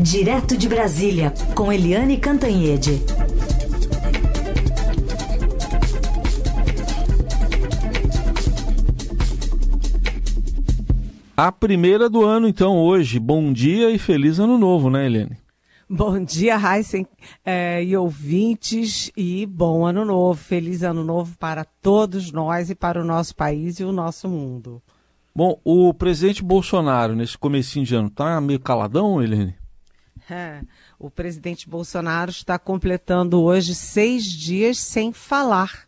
Direto de Brasília, com Eliane Cantanhede. A primeira do ano, então, hoje. Bom dia e feliz ano novo, né, Eliane? Bom dia, Heisen é, e ouvintes, e bom ano novo. Feliz ano novo para todos nós e para o nosso país e o nosso mundo. Bom, o presidente Bolsonaro, nesse comecinho de ano, tá meio caladão, Eliane? É, o presidente Bolsonaro está completando hoje seis dias sem falar,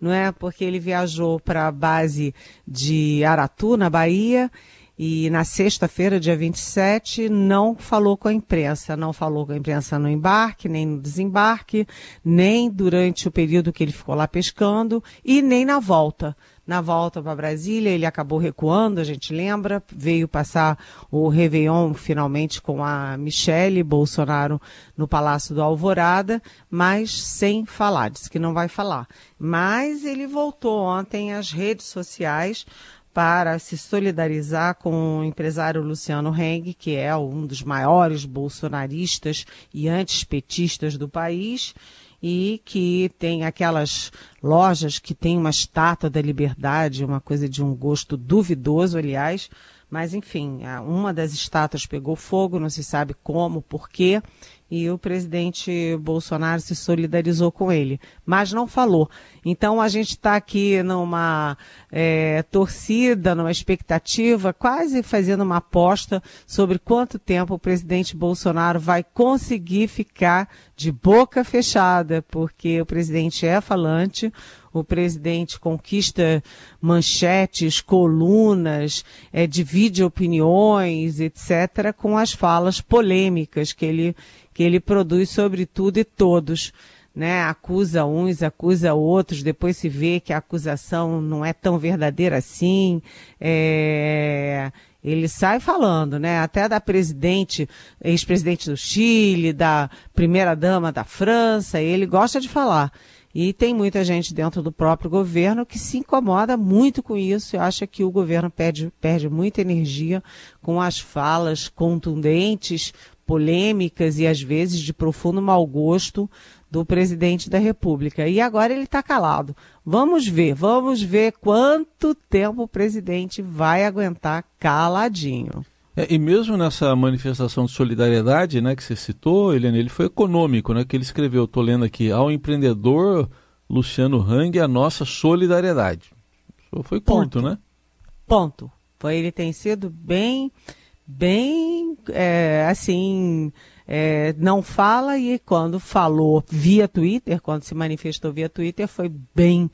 não é? Porque ele viajou para a base de Aratu, na Bahia, e na sexta-feira, dia 27, não falou com a imprensa. Não falou com a imprensa no embarque, nem no desembarque, nem durante o período que ele ficou lá pescando e nem na volta. Na volta para Brasília, ele acabou recuando, a gente lembra, veio passar o Réveillon finalmente com a Michele Bolsonaro no Palácio do Alvorada, mas sem falar, disse que não vai falar. Mas ele voltou ontem às redes sociais para se solidarizar com o empresário Luciano Heng, que é um dos maiores bolsonaristas e antispetistas do país e que tem aquelas lojas que tem uma estátua da liberdade, uma coisa de um gosto duvidoso, aliás, mas enfim, uma das estátuas pegou fogo, não se sabe como, por quê, e o presidente Bolsonaro se solidarizou com ele, mas não falou. Então a gente está aqui numa é, torcida, numa expectativa, quase fazendo uma aposta sobre quanto tempo o presidente Bolsonaro vai conseguir ficar de boca fechada, porque o presidente é falante, o presidente conquista manchetes, colunas, é, divide opiniões, etc., com as falas polêmicas que ele, que ele produz sobre tudo e todos. Né, acusa uns, acusa outros, depois se vê que a acusação não é tão verdadeira assim. É, ele sai falando, né? Até da presidente, ex-presidente do Chile, da primeira dama da França, ele gosta de falar. E tem muita gente dentro do próprio governo que se incomoda muito com isso e acha que o governo perde, perde muita energia com as falas contundentes, polêmicas e às vezes de profundo mau gosto do presidente da República. E agora ele está calado. Vamos ver, vamos ver quanto tempo o presidente vai aguentar caladinho. É, e mesmo nessa manifestação de solidariedade, né, que você citou, Eliane, ele foi econômico, né, que ele escreveu, estou lendo aqui, ao empreendedor Luciano Hang, a nossa solidariedade. Foi curto, Ponto. né? Ponto. Foi, ele tem sido bem, bem, é, assim, é, não fala e quando falou via Twitter, quando se manifestou via Twitter, foi bem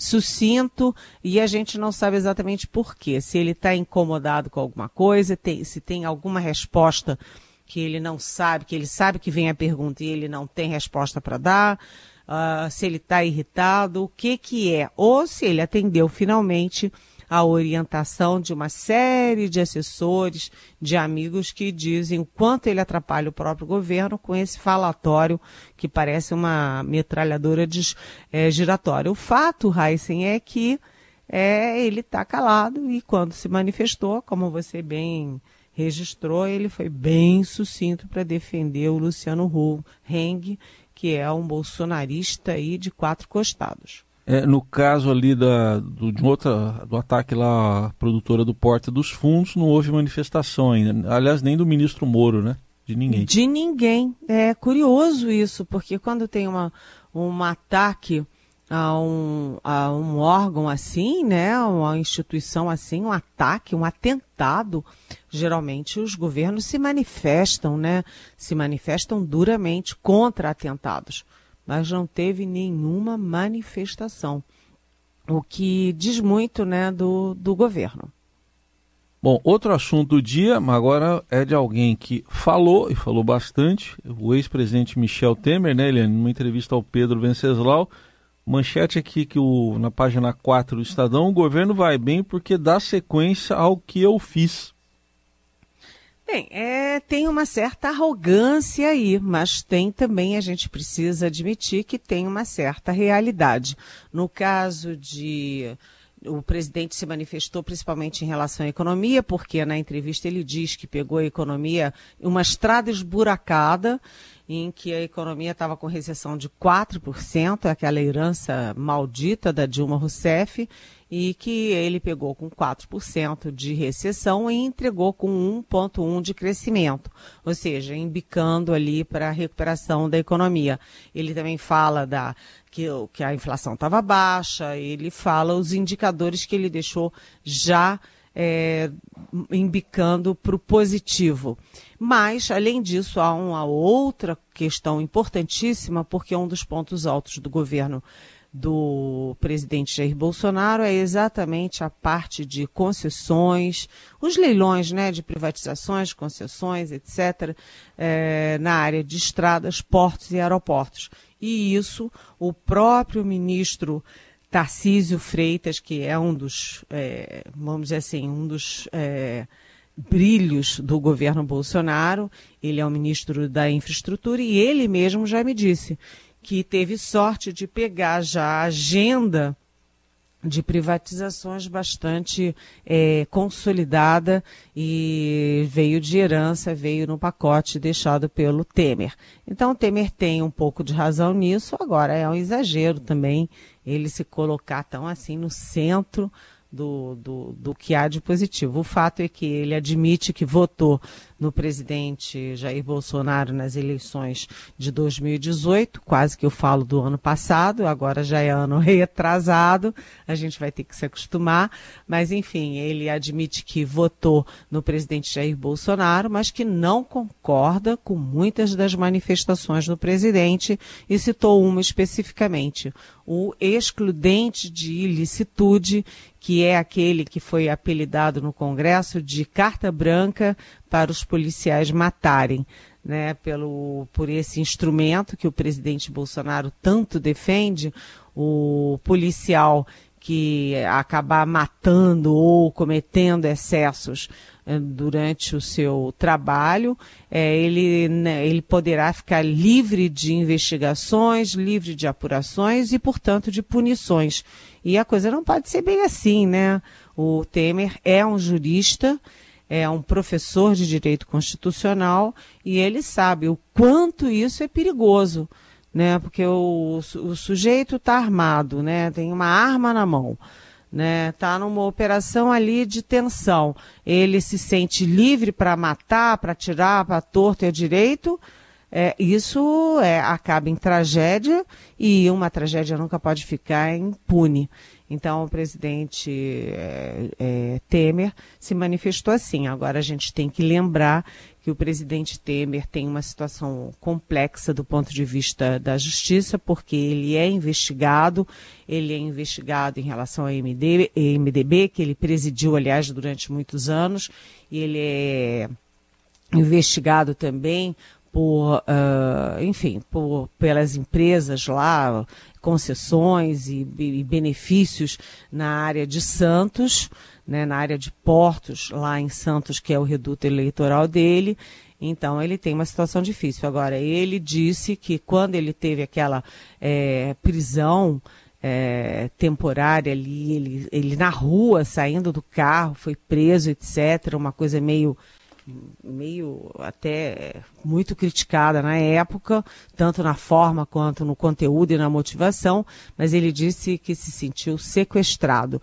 sucinto e a gente não sabe exatamente por quê. Se ele está incomodado com alguma coisa, tem, se tem alguma resposta que ele não sabe, que ele sabe que vem a pergunta e ele não tem resposta para dar, uh, se ele está irritado, o que que é, ou se ele atendeu finalmente a orientação de uma série de assessores, de amigos que dizem o quanto ele atrapalha o próprio governo com esse falatório que parece uma metralhadora de, é, giratória. O fato, Heisen, é que é, ele está calado e quando se manifestou, como você bem registrou, ele foi bem sucinto para defender o Luciano Heng, que é um bolsonarista aí de quatro costados. É, no caso ali da, do, de outra, do ataque lá à produtora do Porta dos Fundos, não houve manifestação ainda. Aliás, nem do ministro Moro, né? De ninguém. De ninguém. É curioso isso, porque quando tem uma, um ataque a um, a um órgão assim, né, uma instituição assim, um ataque, um atentado, geralmente os governos se manifestam, né, se manifestam duramente contra atentados mas não teve nenhuma manifestação, o que diz muito né, do, do governo. Bom, outro assunto do dia, agora é de alguém que falou, e falou bastante, o ex-presidente Michel Temer, né, ele, numa entrevista ao Pedro Venceslau, manchete aqui que o, na página 4 do Estadão, o governo vai bem porque dá sequência ao que eu fiz. Bem, é, tem uma certa arrogância aí, mas tem também, a gente precisa admitir que tem uma certa realidade. No caso de, o presidente se manifestou principalmente em relação à economia, porque na entrevista ele diz que pegou a economia uma estrada esburacada em que a economia estava com recessão de 4%, aquela herança maldita da Dilma Rousseff, e que ele pegou com 4% de recessão e entregou com 1,1% de crescimento, ou seja, embicando ali para a recuperação da economia. Ele também fala da, que, que a inflação estava baixa, ele fala os indicadores que ele deixou já é, embicando para o positivo. Mas, além disso, há uma outra questão importantíssima, porque um dos pontos altos do governo do presidente Jair Bolsonaro é exatamente a parte de concessões, os leilões né, de privatizações, concessões, etc., é, na área de estradas, portos e aeroportos. E isso o próprio ministro Tarcísio Freitas, que é um dos, é, vamos dizer assim, um dos é, brilhos do governo Bolsonaro, ele é o ministro da Infraestrutura e ele mesmo já me disse que teve sorte de pegar já a agenda de privatizações bastante é, consolidada e veio de herança, veio no pacote deixado pelo Temer. Então, Temer tem um pouco de razão nisso, agora é um exagero também ele se colocar tão assim no centro do, do, do que há de positivo. O fato é que ele admite que votou no presidente Jair Bolsonaro nas eleições de 2018, quase que eu falo do ano passado, agora já é ano retrasado, a gente vai ter que se acostumar, mas enfim, ele admite que votou no presidente Jair Bolsonaro, mas que não concorda com muitas das manifestações do presidente e citou uma especificamente, o excludente de ilicitude, que é aquele que foi apelidado no Congresso de carta branca para os policiais matarem, né, pelo, por esse instrumento que o presidente Bolsonaro tanto defende, o policial que acabar matando ou cometendo excessos durante o seu trabalho, é, ele, né, ele poderá ficar livre de investigações, livre de apurações e, portanto, de punições. E a coisa não pode ser bem assim, né? O Temer é um jurista é um professor de direito constitucional e ele sabe o quanto isso é perigoso, né? Porque o, o sujeito está armado, né? Tem uma arma na mão, né? Tá numa operação ali de tensão. Ele se sente livre para matar, para tirar, para torto e a direito. É, isso é, acaba em tragédia e uma tragédia nunca pode ficar impune. Então, o presidente é, é, Temer se manifestou assim. Agora, a gente tem que lembrar que o presidente Temer tem uma situação complexa do ponto de vista da justiça, porque ele é investigado, ele é investigado em relação ao MD, MDB, que ele presidiu, aliás, durante muitos anos, e ele é investigado também por, uh, enfim, por, pelas empresas lá, concessões e, e, benefícios na área de Santos, né, na área de portos lá em Santos, que é o reduto eleitoral dele. Então ele tem uma situação difícil. Agora, ele disse que quando ele teve aquela é, prisão é, temporária ali, ele, ele na rua, saindo do carro, foi preso, etc., uma coisa meio meio até muito criticada na época, tanto na forma quanto no conteúdo e na motivação, mas ele disse que se sentiu sequestrado.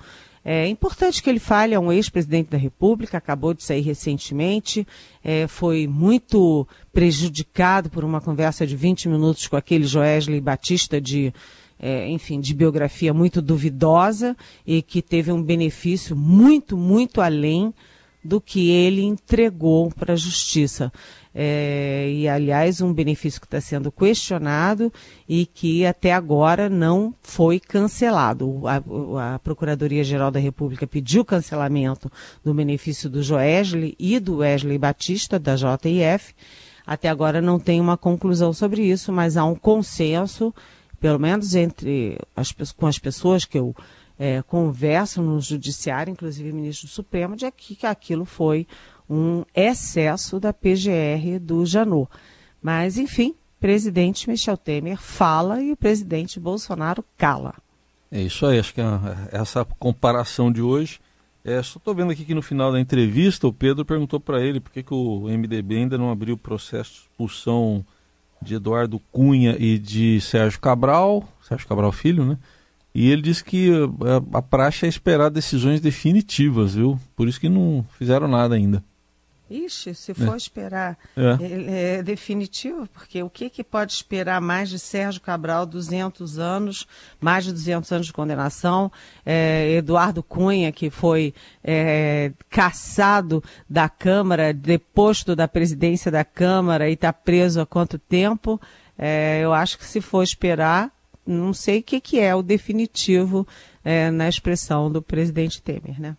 É importante que ele fale, é um ex-presidente da República, acabou de sair recentemente, é, foi muito prejudicado por uma conversa de 20 minutos com aquele Joesley Batista de, é, enfim, de biografia muito duvidosa e que teve um benefício muito, muito além do que ele entregou para a justiça. É, e, aliás, um benefício que está sendo questionado e que até agora não foi cancelado. A, a Procuradoria-Geral da República pediu cancelamento do benefício do Joesley e do Wesley Batista, da JIF. Até agora não tem uma conclusão sobre isso, mas há um consenso, pelo menos entre as, com as pessoas que eu é, conversam no judiciário, inclusive o ministro do Supremo, de que aquilo foi um excesso da PGR do Janot. Mas, enfim, presidente Michel Temer fala e o presidente Bolsonaro cala. É isso aí, acho que é essa comparação de hoje. É, só estou vendo aqui que no final da entrevista o Pedro perguntou para ele por que, que o MDB ainda não abriu o processo de expulsão de Eduardo Cunha e de Sérgio Cabral, Sérgio Cabral Filho, né? E ele disse que a, a praxe é esperar decisões definitivas, viu? Por isso que não fizeram nada ainda. Ixi, se for é. esperar, é. é. definitivo, porque o que, que pode esperar mais de Sérgio Cabral, 200 anos, mais de 200 anos de condenação, é, Eduardo Cunha, que foi é, caçado da Câmara, deposto da presidência da Câmara e está preso há quanto tempo? É, eu acho que se for esperar, não sei o que, que é o definitivo é, na expressão do presidente Temer, né?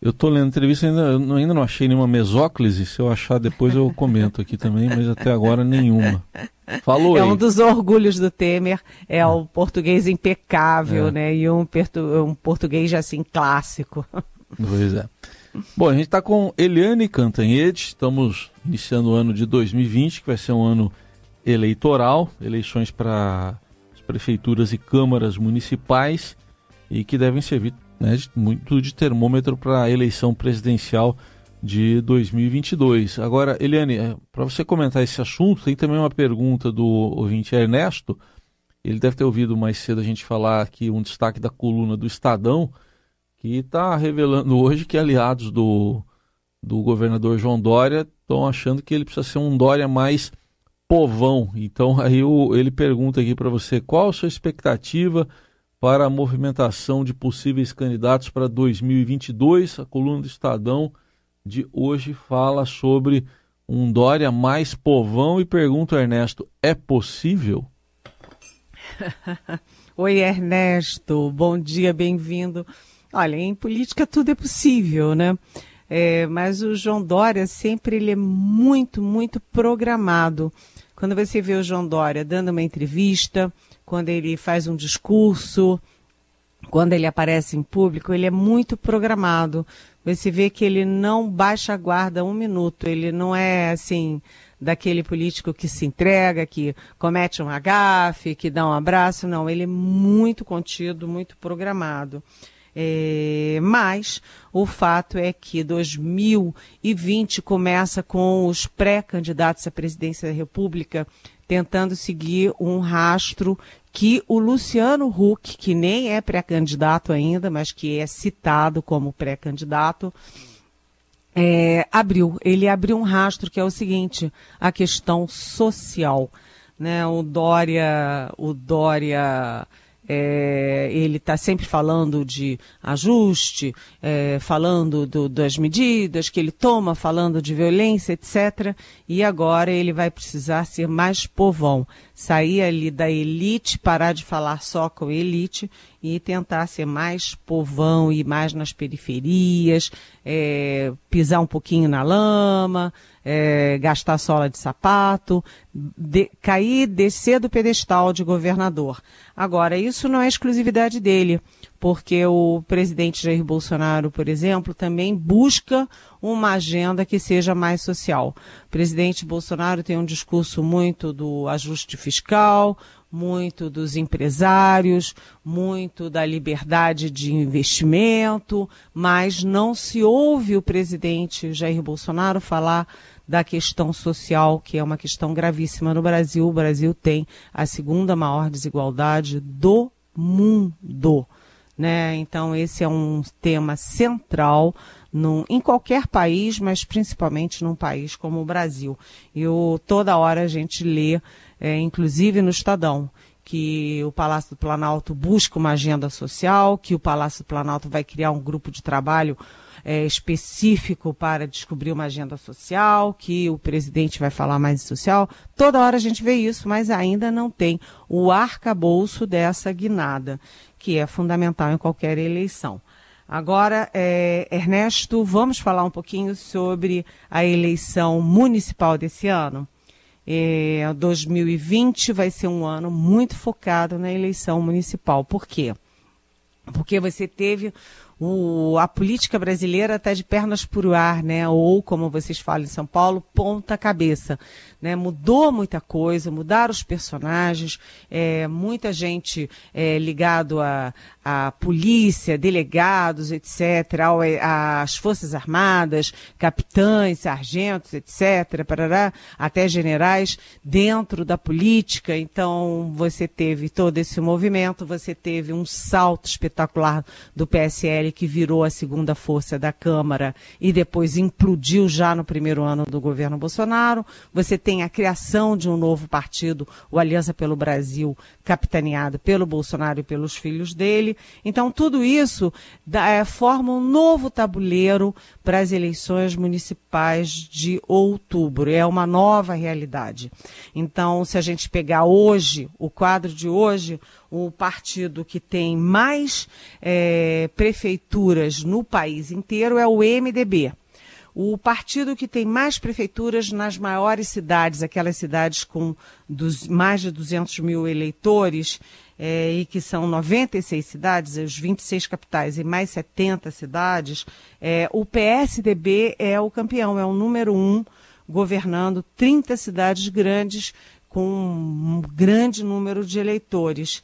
Eu estou lendo a entrevista, ainda, ainda não achei nenhuma mesóclise. Se eu achar depois eu comento aqui também, mas até agora nenhuma. Falou É um dos orgulhos do Temer, é o português impecável, é. né? E um, um português assim clássico. Pois é. Bom, a gente está com Eliane Cantanhede, estamos iniciando o ano de 2020, que vai ser um ano eleitoral, eleições para as prefeituras e câmaras municipais e que devem servir né, muito de termômetro para a eleição presidencial de 2022. Agora, Eliane, é, para você comentar esse assunto, tem também uma pergunta do ouvinte Ernesto. Ele deve ter ouvido mais cedo a gente falar aqui um destaque da coluna do Estadão, que está revelando hoje que aliados do, do governador João Dória estão achando que ele precisa ser um Dória mais povão. Então, aí o, ele pergunta aqui para você qual a sua expectativa para a movimentação de possíveis candidatos para 2022. A coluna do Estadão de hoje fala sobre um Dória mais povão e pergunta, Ernesto, é possível? Oi, Ernesto, bom dia, bem-vindo. Olha, em política tudo é possível, né? É, mas o João Dória sempre ele é muito, muito programado. Quando você vê o João Dória dando uma entrevista, quando ele faz um discurso, quando ele aparece em público, ele é muito programado. Você vê que ele não baixa a guarda um minuto, ele não é assim daquele político que se entrega, que comete um agafe, que dá um abraço, não, ele é muito contido, muito programado. É, mas o fato é que 2020 começa com os pré-candidatos à presidência da República tentando seguir um rastro que o Luciano Huck, que nem é pré-candidato ainda, mas que é citado como pré-candidato, é, abriu. Ele abriu um rastro que é o seguinte: a questão social. Né? O Dória, o Dória é, ele está sempre falando de ajuste, é, falando do, das medidas que ele toma, falando de violência, etc. E agora ele vai precisar ser mais povão, sair ali da elite, parar de falar só com elite e tentar ser mais povão e mais nas periferias, é, pisar um pouquinho na lama, é, gastar sola de sapato, de, cair, descer do pedestal de governador. Agora, isso não é exclusividade dele, porque o presidente Jair Bolsonaro, por exemplo, também busca uma agenda que seja mais social. O presidente Bolsonaro tem um discurso muito do ajuste fiscal, muito dos empresários, muito da liberdade de investimento, mas não se ouve o presidente Jair Bolsonaro falar da questão social, que é uma questão gravíssima no Brasil. O Brasil tem a segunda maior desigualdade do mundo. Né? Então, esse é um tema central num, em qualquer país, mas principalmente num país como o Brasil. E o, toda hora a gente lê, é, inclusive no Estadão, que o Palácio do Planalto busca uma agenda social, que o Palácio do Planalto vai criar um grupo de trabalho é, específico para descobrir uma agenda social, que o presidente vai falar mais de social. Toda hora a gente vê isso, mas ainda não tem o arcabouço dessa guinada, que é fundamental em qualquer eleição. Agora, é, Ernesto, vamos falar um pouquinho sobre a eleição municipal desse ano. É, 2020 vai ser um ano muito focado na eleição municipal. Por quê? Porque você teve o, a política brasileira está de pernas por ar, né? Ou, como vocês falam em São Paulo, ponta cabeça. Né? Mudou muita coisa, mudaram os personagens, é, muita gente é, ligado à, à polícia, delegados, etc., ao, às Forças Armadas, capitães, sargentos, etc., parará, até generais, dentro da política. Então, você teve todo esse movimento, você teve um salto espetacular do PSL que virou a segunda força da Câmara e depois implodiu já no primeiro ano do governo Bolsonaro. Você tem a criação de um novo partido, o Aliança pelo Brasil, capitaneado pelo Bolsonaro e pelos filhos dele. Então, tudo isso dá, é, forma um novo tabuleiro para as eleições municipais de outubro. É uma nova realidade. Então, se a gente pegar hoje, o quadro de hoje, o partido que tem mais é, prefeituras no país inteiro é o MDB. O partido que tem mais prefeituras nas maiores cidades, aquelas cidades com dos, mais de 200 mil eleitores, é, e que são 96 cidades, os 26 capitais e mais 70 cidades, é, o PSDB é o campeão, é o número um, governando 30 cidades grandes com um grande número de eleitores.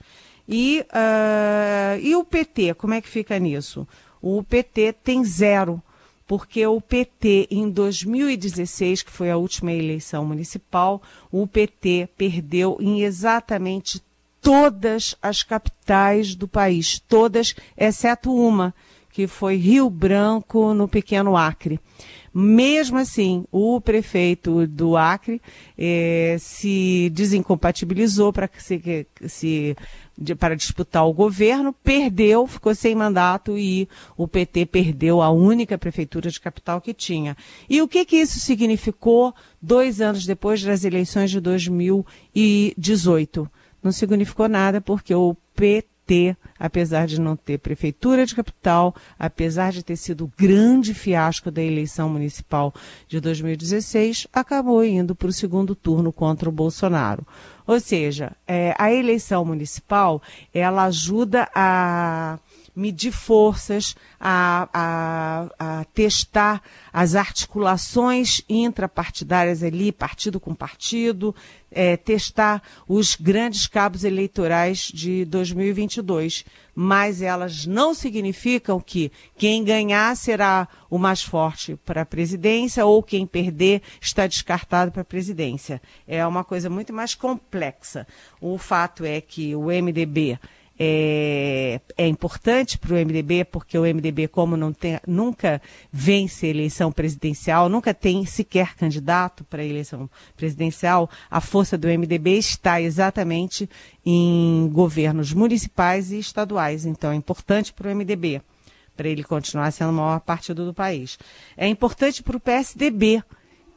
E, uh, e o PT, como é que fica nisso? O PT tem zero, porque o PT, em 2016, que foi a última eleição municipal, o PT perdeu em exatamente todas as capitais do país, todas, exceto uma, que foi Rio Branco, no Pequeno Acre. Mesmo assim, o prefeito do Acre eh, se desincompatibilizou para se, se de, disputar o governo, perdeu, ficou sem mandato e o PT perdeu a única prefeitura de capital que tinha. E o que, que isso significou dois anos depois das eleições de 2018? Não significou nada porque o PT ter, apesar de não ter prefeitura de capital, apesar de ter sido o grande fiasco da eleição municipal de 2016, acabou indo para o segundo turno contra o Bolsonaro. Ou seja, é, a eleição municipal ela ajuda a medir forças, a, a, a, testar as articulações intrapartidárias ali, partido com partido, é, testar os grandes cabos eleitorais de 2022. Mas elas não significam que quem ganhar será o mais forte para a presidência ou quem perder está descartado para a presidência. É uma coisa muito mais complexa. O fato é que o MDB é, é importante para o MDB, porque o MDB, como não tem, nunca vence eleição presidencial, nunca tem sequer candidato para a eleição presidencial, a força do MDB está exatamente em governos municipais e estaduais. Então, é importante para o MDB, para ele continuar sendo o maior partido do país. É importante para o PSDB,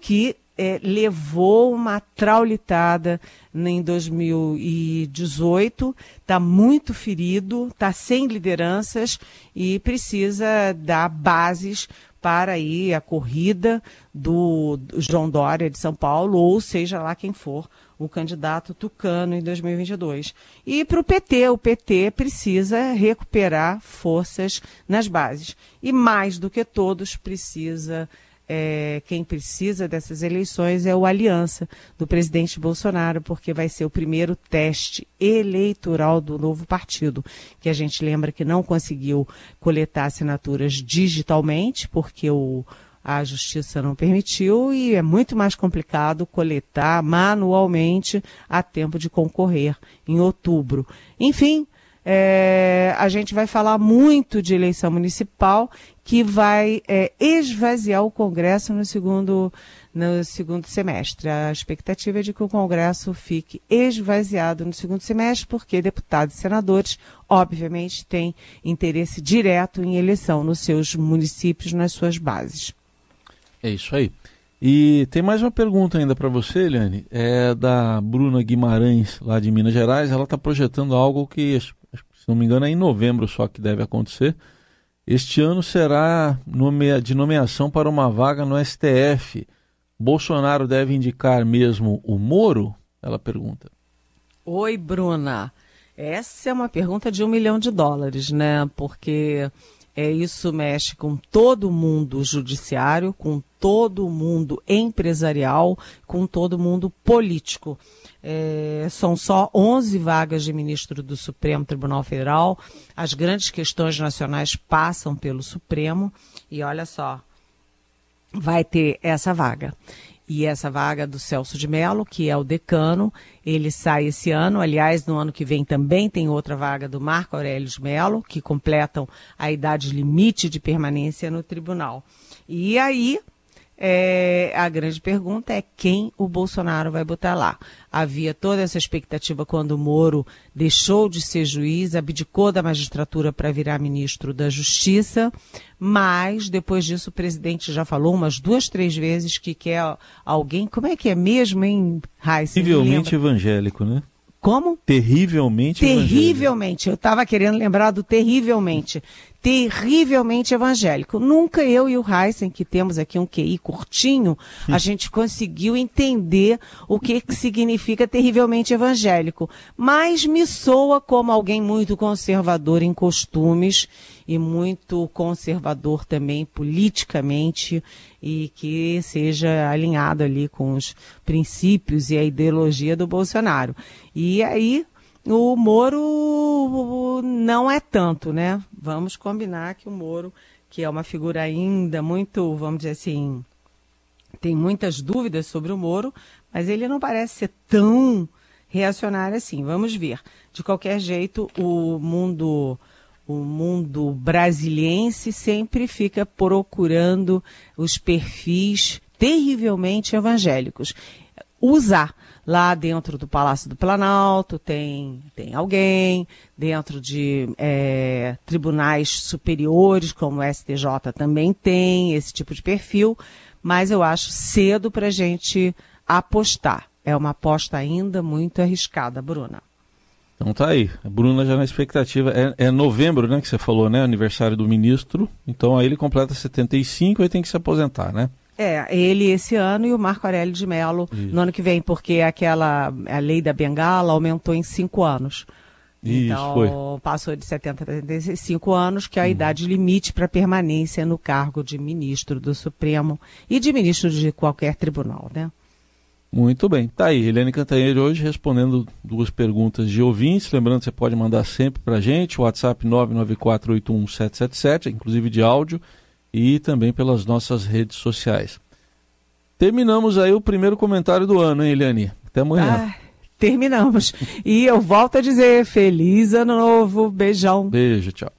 que é, levou uma traulitada em 2018, está muito ferido, está sem lideranças e precisa dar bases para aí a corrida do João Dória de São Paulo, ou seja lá quem for o candidato tucano em 2022. E para o PT, o PT precisa recuperar forças nas bases. E mais do que todos, precisa é, quem precisa dessas eleições é o Aliança do presidente Bolsonaro, porque vai ser o primeiro teste eleitoral do novo partido, que a gente lembra que não conseguiu coletar assinaturas digitalmente, porque o, a justiça não permitiu e é muito mais complicado coletar manualmente a tempo de concorrer em outubro. Enfim, é, a gente vai falar muito de eleição municipal que vai é, esvaziar o Congresso no segundo, no segundo semestre. A expectativa é de que o Congresso fique esvaziado no segundo semestre, porque deputados e senadores, obviamente, têm interesse direto em eleição nos seus municípios, nas suas bases. É isso aí. E tem mais uma pergunta ainda para você, Eliane. É da Bruna Guimarães, lá de Minas Gerais. Ela está projetando algo que, se não me engano, é em novembro só que deve acontecer este ano será de nomeação para uma vaga no STF. Bolsonaro deve indicar mesmo o Moro? Ela pergunta. Oi, Bruna. Essa é uma pergunta de um milhão de dólares, né? Porque É, isso mexe com todo mundo judiciário, com todo mundo empresarial, com todo mundo político. É, são só 11 vagas de ministro do Supremo Tribunal Federal. As grandes questões nacionais passam pelo Supremo. E olha só, vai ter essa vaga. E essa vaga do Celso de Mello, que é o decano, ele sai esse ano. Aliás, no ano que vem também tem outra vaga do Marco Aurélio de Mello, que completam a idade limite de permanência no tribunal. E aí, é, a grande pergunta é quem o Bolsonaro vai botar lá. Havia toda essa expectativa quando o Moro deixou de ser juiz, abdicou da magistratura para virar ministro da Justiça, mas depois disso o presidente já falou umas duas, três vezes que quer alguém. Como é que é mesmo, hein, Raíssa? Terrivelmente evangélico, né? Como? Terrivelmente Terrivelmente. Eu estava querendo lembrar do terrivelmente terrivelmente evangélico. Nunca eu e o Heisen, que temos aqui um QI curtinho, a gente conseguiu entender o que, que significa terrivelmente evangélico. Mas me soa como alguém muito conservador em costumes e muito conservador também politicamente e que seja alinhado ali com os princípios e a ideologia do Bolsonaro. E aí o Moro não é tanto, né? Vamos combinar que o Moro, que é uma figura ainda muito, vamos dizer assim, tem muitas dúvidas sobre o Moro, mas ele não parece ser tão reacionário assim. Vamos ver. De qualquer jeito, o mundo o mundo brasiliense sempre fica procurando os perfis terrivelmente evangélicos. Usar Lá dentro do Palácio do Planalto tem, tem alguém, dentro de é, tribunais superiores, como o STJ, também tem esse tipo de perfil, mas eu acho cedo para a gente apostar. É uma aposta ainda muito arriscada, Bruna. Então tá aí. A Bruna já na expectativa. É, é, novembro, né, que você falou, né? Aniversário do ministro. Então aí ele completa 75 e tem que se aposentar, né? É, ele esse ano e o Marco Aurélio de Mello no ano que vem, porque aquela a lei da Bengala aumentou em cinco anos. Isso, então, foi. passou de 70 a 75 anos, que é a uhum. idade limite para permanência no cargo de ministro do Supremo e de ministro de qualquer tribunal, né? Muito bem. Tá aí, Helene Cantanheiro hoje respondendo duas perguntas de ouvintes. Lembrando que você pode mandar sempre para a gente, WhatsApp 994811777, inclusive de áudio e também pelas nossas redes sociais. Terminamos aí o primeiro comentário do ano, hein, Eliane? Até amanhã. Ah, terminamos. E eu volto a dizer, feliz ano novo, beijão. Beijo, tchau.